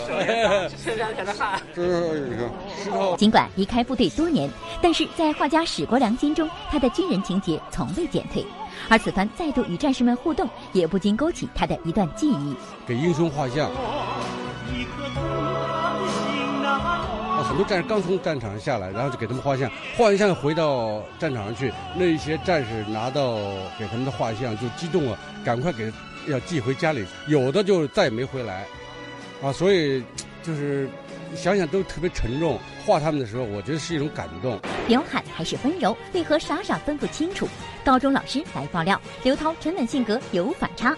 衬衫上的汗。*laughs* 这是你看石头。尽管离开部队多年，但是在画家史国良心中，他的军人情节从未减退。而此番再度与战士们互动，也不禁勾起他的一段记忆。给英雄画像。啊，很多战士刚从战场上下来，然后就给他们画像，画完像回到战场上去，那一些战士拿到给他们的画像就激动了，赶快给要寄回家里，有的就再也没回来，啊，所以就是想想都特别沉重。画他们的时候，我觉得是一种感动。彪悍还是温柔，为何傻傻分不清楚？高中老师来爆料，刘涛沉稳性格有反差。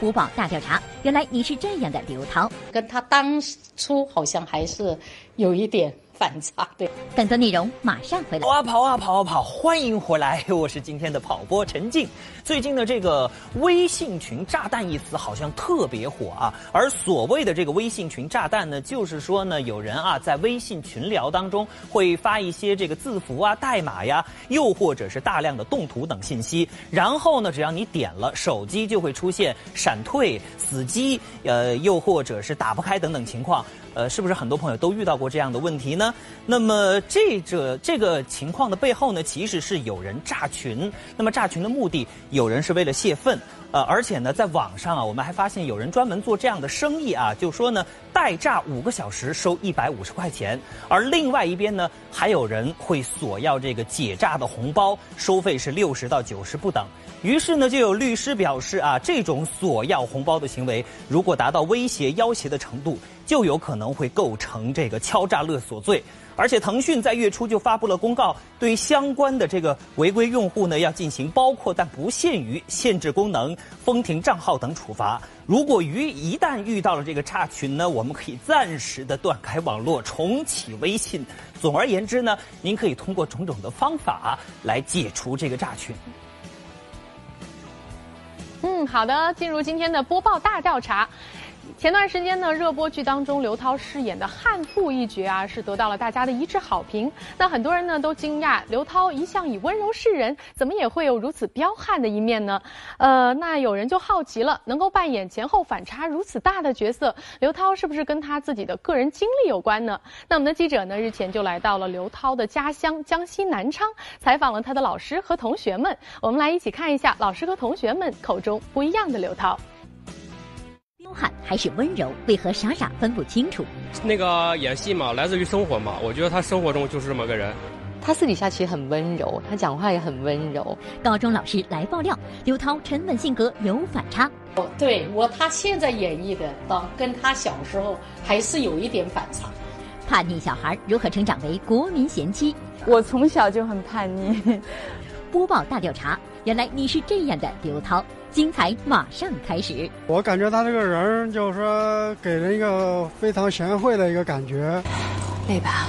播报大调查，原来你是这样的刘涛，跟他当初好像还是有一点反差。对，更多内容马上回来。跑啊跑啊跑啊跑！欢迎回来，*laughs* 我是今天的跑播陈静。最近的这个微信群炸弹一词好像特别火啊，而所谓的这个微信群炸弹呢，就是说呢，有人啊在微信群聊当中会发一些这个字符啊、代码呀，又或者是大量的动图等信息，然后呢，只要你点了，手机就会出现闪退、死机，呃，又或者是打不开等等情况。呃，是不是很多朋友都遇到过这样的问题呢？那么这个这个情况的背后呢，其实是有人炸群。那么炸群的目的，有有人是为了泄愤，呃，而且呢，在网上啊，我们还发现有人专门做这样的生意啊，就说呢，代炸五个小时收一百五十块钱，而另外一边呢，还有人会索要这个解炸的红包，收费是六十到九十不等。于是呢，就有律师表示啊，这种索要红包的行为，如果达到威胁、要挟的程度，就有可能会构成这个敲诈勒索罪。而且腾讯在月初就发布了公告，对相关的这个违规用户呢，要进行包括但不限于限制功能、封停账号等处罚。如果于一旦遇到了这个炸群呢，我们可以暂时的断开网络，重启微信。总而言之呢，您可以通过种种的方法来解除这个炸群。嗯，好的，进入今天的播报大调查。前段时间呢，热播剧当中刘涛饰演的悍妇一角啊，是得到了大家的一致好评。那很多人呢都惊讶，刘涛一向以温柔示人，怎么也会有如此彪悍的一面呢？呃，那有人就好奇了，能够扮演前后反差如此大的角色，刘涛是不是跟他自己的个人经历有关呢？那我们的记者呢，日前就来到了刘涛的家乡江西南昌，采访了他的老师和同学们。我们来一起看一下老师和同学们口中不一样的刘涛。彪悍还是温柔，为何傻傻分不清楚？那个演戏嘛，来自于生活嘛，我觉得他生活中就是这么个人。他私底下其实很温柔，他讲话也很温柔。高中老师来爆料，刘涛沉稳性格有反差。哦，对我他现在演绎的，当跟他小时候还是有一点反差。叛逆小孩如何成长为国民贤妻？我从小就很叛逆。*laughs* 播报大调查，原来你是这样的刘涛。精彩马上开始。我感觉他这个人就是说，给人一个非常贤惠的一个感觉。累吧？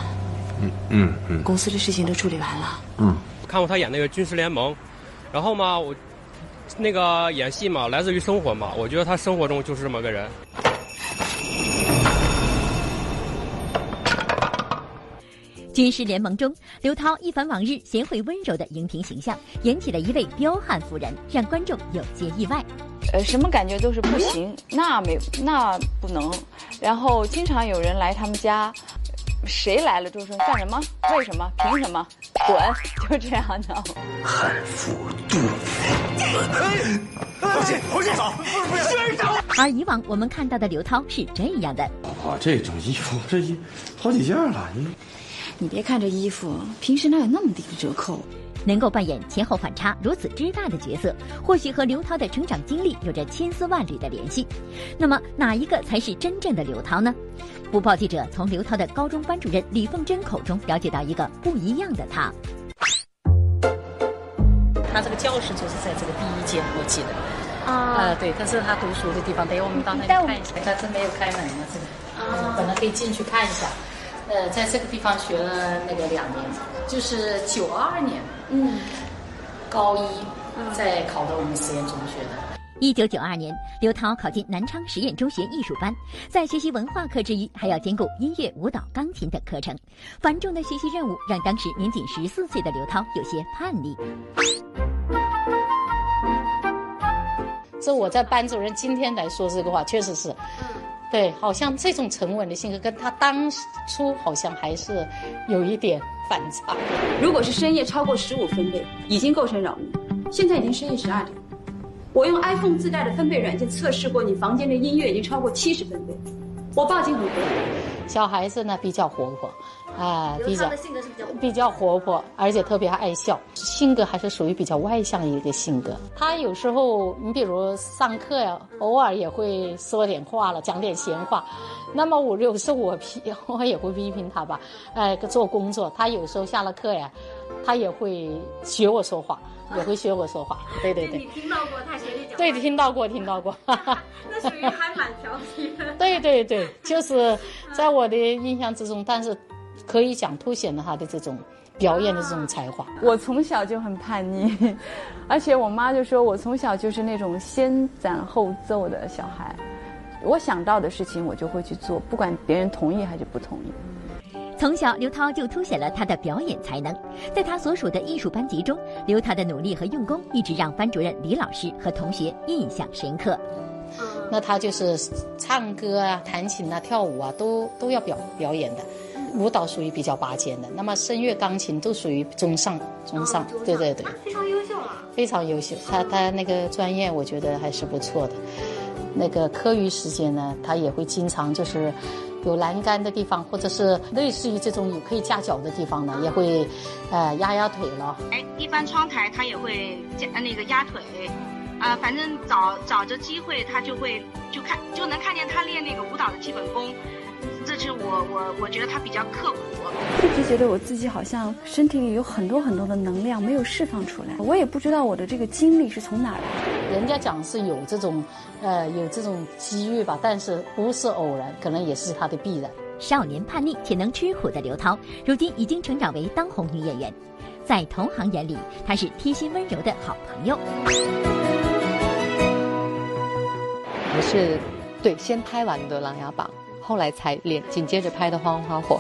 嗯嗯嗯。公司的事情都处理完了。嗯。看过他演那个《军事联盟》，然后嘛，我那个演戏嘛，来自于生活嘛，我觉得他生活中就是这么个人。军师联盟中，刘涛一反往日贤惠温柔的荧屏形象，演起了一位彪悍妇人，让观众有些意外。呃，什么感觉都是不行，那没那不能。然后经常有人来他们家，谁来了就说干什么？为什么？凭什么？滚！*laughs* 就这样的。汉服杜甫。先生。而以往我们看到的刘涛是这样的。老婆，这种衣服这一好几件了，你你别看这衣服，平时哪有那么低的折扣？能够扮演前后反差如此之大的角色，或许和刘涛的成长经历有着千丝万缕的联系。那么，哪一个才是真正的刘涛呢？不报记者从刘涛的高中班主任李凤珍口中了解到一个不一样的他。他这个教室就是在这个第一间，我记得。啊。呃，对，这是他读书的地方。等我们到那里看一下。他是没有开门的，这个。啊。本来可以进去看一下。呃，在这个地方学了那个两年，就是九二年。嗯，高一在考到我们实验中学的。一九九二年，刘涛考进南昌实验中学艺术班，在学习文化课之余，还要兼顾音乐、舞蹈、钢琴等课程。繁重的学习任务让当时年仅十四岁的刘涛有些叛逆。这我在班主任今天来说这个话，确实是。对，好像这种沉稳的性格跟他当初好像还是有一点反差。如果是深夜超过十五分贝，已经构成扰民。现在已经深夜十二点，我用 iPhone 自带的分贝软件测试过，你房间的音乐已经超过七十分贝，我报警很合理。小孩子呢比较活泼，啊，比较比较活泼，而且特别爱笑，性格还是属于比较外向一个性格。他有时候，你比如上课呀，偶尔也会说点话了，讲点闲话。那么我有时候我批，*laughs* 我也会批评他吧，哎，做工作，他有时候下了课呀，他也会学我说话，*laughs* 也会学我说话。对对对。你听到过他学你讲？对，听到过，听到过。*laughs* 那属于还蛮调皮的。对对对，就是在我的印象之中，但是可以讲凸显了他的这种表演的这种才华。*laughs* 我从小就很叛逆，而且我妈就说我从小就是那种先斩后奏的小孩。我想到的事情，我就会去做，不管别人同意还是不同意。从小，刘涛就凸显了他的表演才能。在他所属的艺术班级中，刘涛的努力和用功一直让班主任李老师和同学印象深刻。那他就是唱歌啊、弹琴啊、跳舞啊，都都要表表演的。舞蹈属于比较拔尖的，那么声乐、钢琴都属于中上、中上。对对对，非常优秀啊。非常优秀，他他那个专业我觉得还是不错的。那个课余时间呢，他也会经常就是有栏杆的地方，或者是类似于这种有可以架脚的地方呢，也会呃压压腿了。哎，一般窗台他也会架那个压腿，啊，反正找找着机会他就会就看就能看见他练那个舞蹈的基本功。这是我我我觉得他比较刻苦。一直觉得我自己好像身体里有很多很多的能量没有释放出来，我也不知道我的这个精力是从哪儿来。人家讲是有这种，呃，有这种机遇吧，但是不是偶然，可能也是他的必然。少年叛逆且能吃苦的刘涛，如今已经成长为当红女演员，在同行眼里，她是贴心温柔的好朋友。我是对先拍完的《琅琊榜》。后来才连紧接着拍的《花花火》。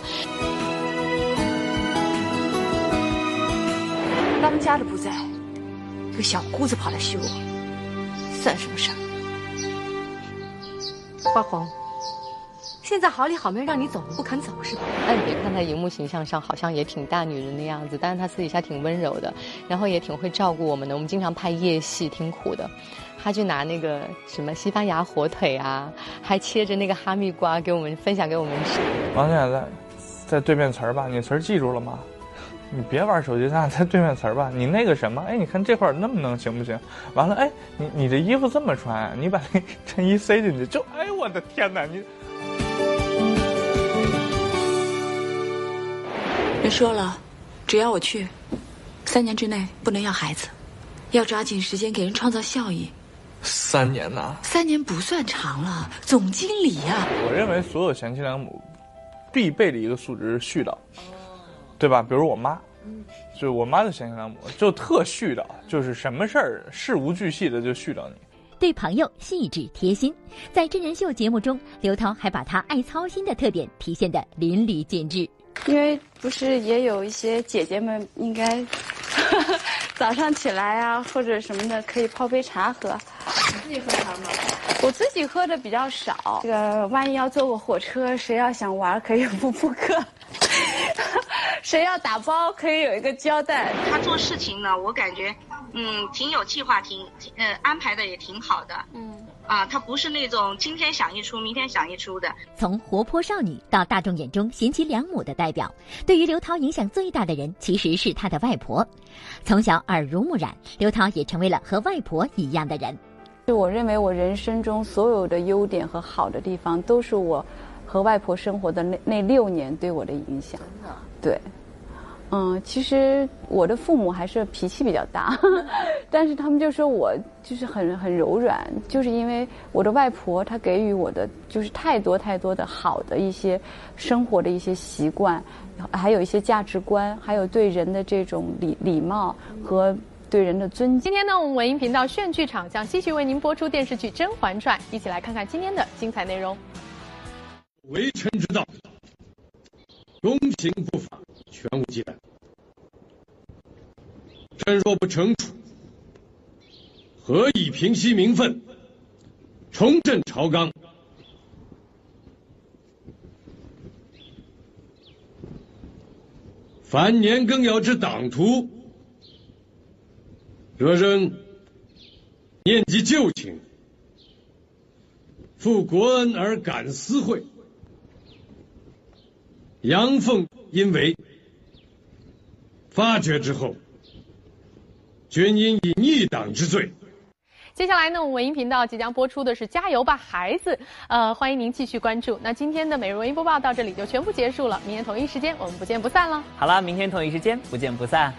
当家的不在，一个小姑子跑来许我，算什么事儿？花红，现在好里好面让你走，不肯走是吧？哎，你别看她荧幕形象上好像也挺大女人的样子，但是她私底下挺温柔的，然后也挺会照顾我们的。我们经常拍夜戏，挺苦的。他就拿那个什么西班牙火腿啊，还切着那个哈密瓜给我们分享给我们吃。王姐在在对面词儿吧？你词儿记住了吗？你别玩手机咱俩在对面词儿吧？你那个什么？哎，你看这块儿能不能行不行？完了，哎，你你这衣服这么穿，你把那衬衣塞进去就……哎呦我的天哪！你人说了，只要我去，三年之内不能要孩子，要抓紧时间给人创造效益。三年呐，三年不算长了，总经理呀。我认为所有贤妻良母必备的一个素质是絮叨，对吧？比如我妈，就我妈的贤妻良母就特絮叨，就是什么事儿事无巨细的就絮叨你。对朋友细致贴心，在真人秀节目中，刘涛还把她爱操心的特点体现得淋漓尽致。因为不是也有一些姐姐们应该 *laughs* 早上起来啊或者什么的可以泡杯茶喝。你自己喝茶吗？我自己喝的比较少。这个万一要坐个火车，谁要想玩可以不补课。*laughs* 谁要打包可以有一个交代。他做事情呢，我感觉，嗯，挺有计划，挺呃安排的也挺好的。嗯。啊，他不是那种今天想一出，明天想一出的。从活泼少女到大众眼中贤妻良母的代表，对于刘涛影响最大的人其实是她的外婆。从小耳濡目染，刘涛也成为了和外婆一样的人。就我认为，我人生中所有的优点和好的地方，都是我和外婆生活的那那六年对我的影响。对。嗯，其实我的父母还是脾气比较大，*laughs* 但是他们就说我就是很很柔软，就是因为我的外婆她给予我的就是太多太多的好的一些生活的一些习惯，还有一些价值观，还有对人的这种礼礼貌和对人的尊敬。今天呢，我们文艺频道炫剧场将继续为您播出电视剧《甄嬛传》，一起来看看今天的精彩内容。为臣之道。公平不法，全无忌惮。朕若不惩处，何以平息民愤，重振朝纲？凡年羹尧之党徒，若仍念及旧情，负国恩而感私惠。杨凤因为发觉之后，均因以逆党之罪。接下来呢，我们文音频道即将播出的是《加油吧，孩子》，呃，欢迎您继续关注。那今天的每日文音播报到这里就全部结束了，明天同一时间我们不见不散了。好了，明天同一时间不见不散。